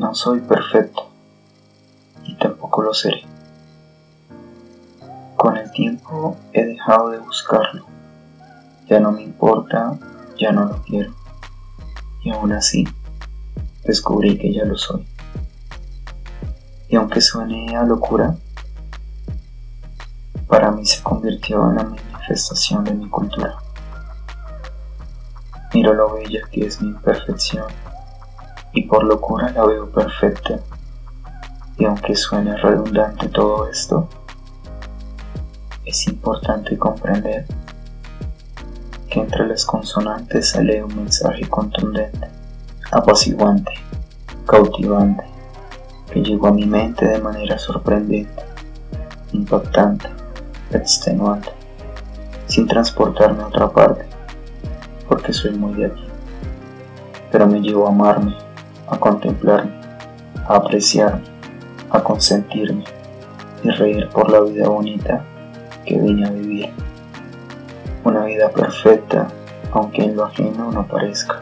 No soy perfecto y tampoco lo seré. Con el tiempo he dejado de buscarlo. Ya no me importa, ya no lo quiero. Y aún así, descubrí que ya lo soy. Y aunque suene a locura, para mí se convirtió en la manifestación de mi cultura. Miro lo bella que es mi imperfección y por locura la veo perfecta. Y aunque suene redundante todo esto, es importante comprender que entre las consonantes sale un mensaje contundente, apaciguante, cautivante, que llegó a mi mente de manera sorprendente, impactante, extenuante, sin transportarme a otra parte, porque soy muy de aquí. Pero me llevó a amarme, a contemplarme, a apreciarme, a consentirme y reír por la vida bonita que vine a vivir. Una vida perfecta, aunque en lo ajeno no parezca,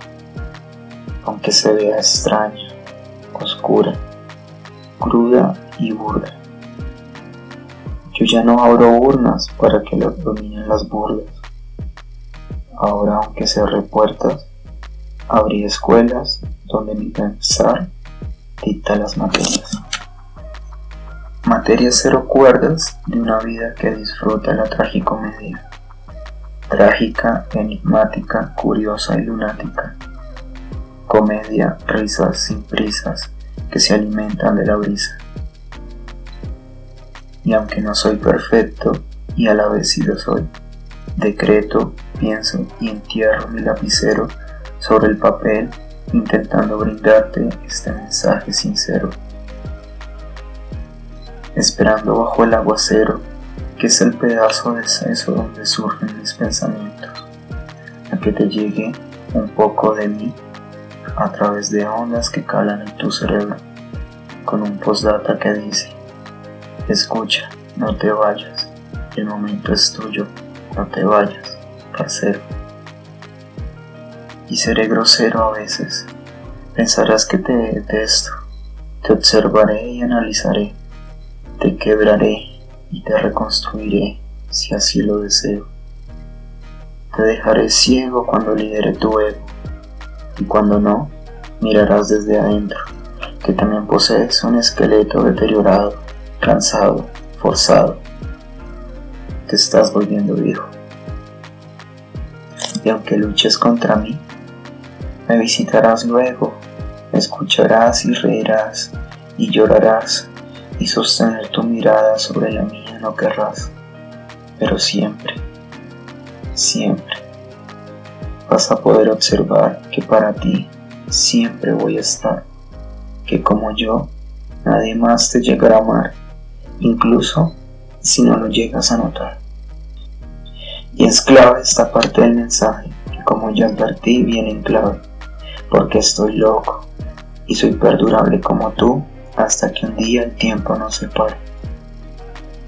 aunque se vea extraña, oscura, cruda y burda. Yo ya no abro urnas para que lo dominen las burlas. Ahora, aunque cerré puertas, abrí escuelas donde mi pensar dicta las materias. Materias cero cuerdas de una vida que disfruta la tragicomedia. Trágica, enigmática, curiosa y lunática. Comedia, risas sin prisas que se alimentan de la brisa. Y aunque no soy perfecto, y a la vez sí lo soy, decreto, pienso y entierro mi lapicero sobre el papel intentando brindarte este mensaje sincero. Esperando bajo el aguacero, que es el pedazo de seso donde surgen mis pensamientos, a que te llegue un poco de mí a través de ondas que calan en tu cerebro, con un postdata que dice, escucha, no te vayas, el momento es tuyo, no te vayas, parcero y seré grosero a veces. Pensarás que te detesto, te observaré y analizaré, te quebraré y te reconstruiré si así lo deseo. Te dejaré ciego cuando lidere tu ego y cuando no, mirarás desde adentro, que también posees un esqueleto deteriorado, cansado, forzado. Te estás volviendo viejo. Y aunque luches contra mí, me visitarás luego, escucharás y reirás y llorarás y sostener tu mirada sobre la mía no querrás, pero siempre, siempre vas a poder observar que para ti siempre voy a estar, que como yo, nadie más te llegará a amar, incluso si no lo llegas a notar. Y es clave esta parte del mensaje, que como ya advertí viene en clave porque estoy loco y soy perdurable como tú hasta que un día el tiempo nos separe.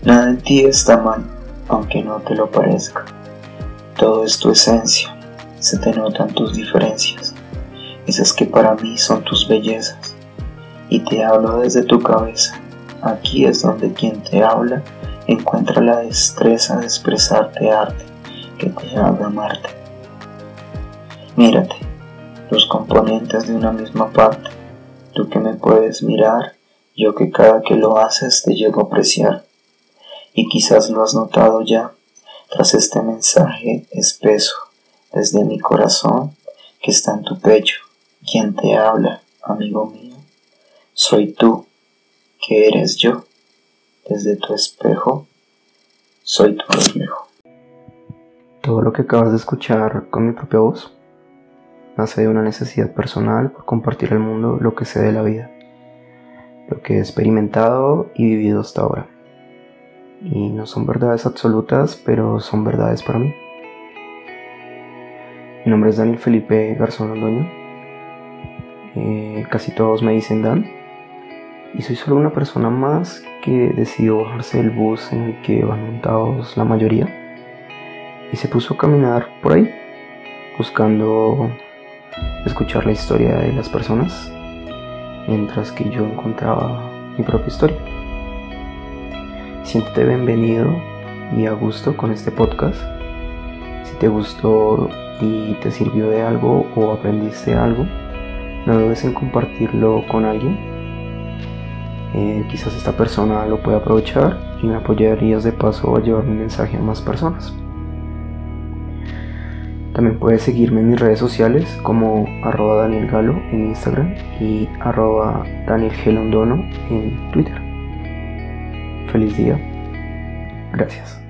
Nada en ti está mal, aunque no te lo parezca. Todo es tu esencia, se te notan tus diferencias, esas que para mí son tus bellezas. Y te hablo desde tu cabeza, aquí es donde quien te habla encuentra la destreza de expresarte arte que te haga amarte. Mírate, los componentes de una misma parte. Tú que me puedes mirar, yo que cada que lo haces te llego a apreciar. Y quizás lo has notado ya, tras este mensaje espeso desde mi corazón que está en tu pecho. Quien te habla, amigo mío, soy tú, que eres yo. Desde tu espejo, soy tu reflejo. Todo lo que acabas de escuchar con mi propia voz nace de una necesidad personal por compartir al mundo lo que sé de la vida, lo que he experimentado y vivido hasta ahora. Y no son verdades absolutas, pero son verdades para mí. Mi nombre es Daniel Felipe Garzón Londoño. Eh, casi todos me dicen Dan. Y soy solo una persona más que decidió bajarse del bus en el que van montados la mayoría. Y se puso a caminar por ahí, buscando escuchar la historia de las personas mientras que yo encontraba mi propia historia. Siéntete bienvenido y a gusto con este podcast. Si te gustó y te sirvió de algo o aprendiste algo, no dudes en compartirlo con alguien. Eh, quizás esta persona lo pueda aprovechar y me apoyarías de paso a llevar mi mensaje a más personas. También puedes seguirme en mis redes sociales como arroba Daniel Galo en Instagram y arroba Daniel Gelondono en Twitter. Feliz día. Gracias.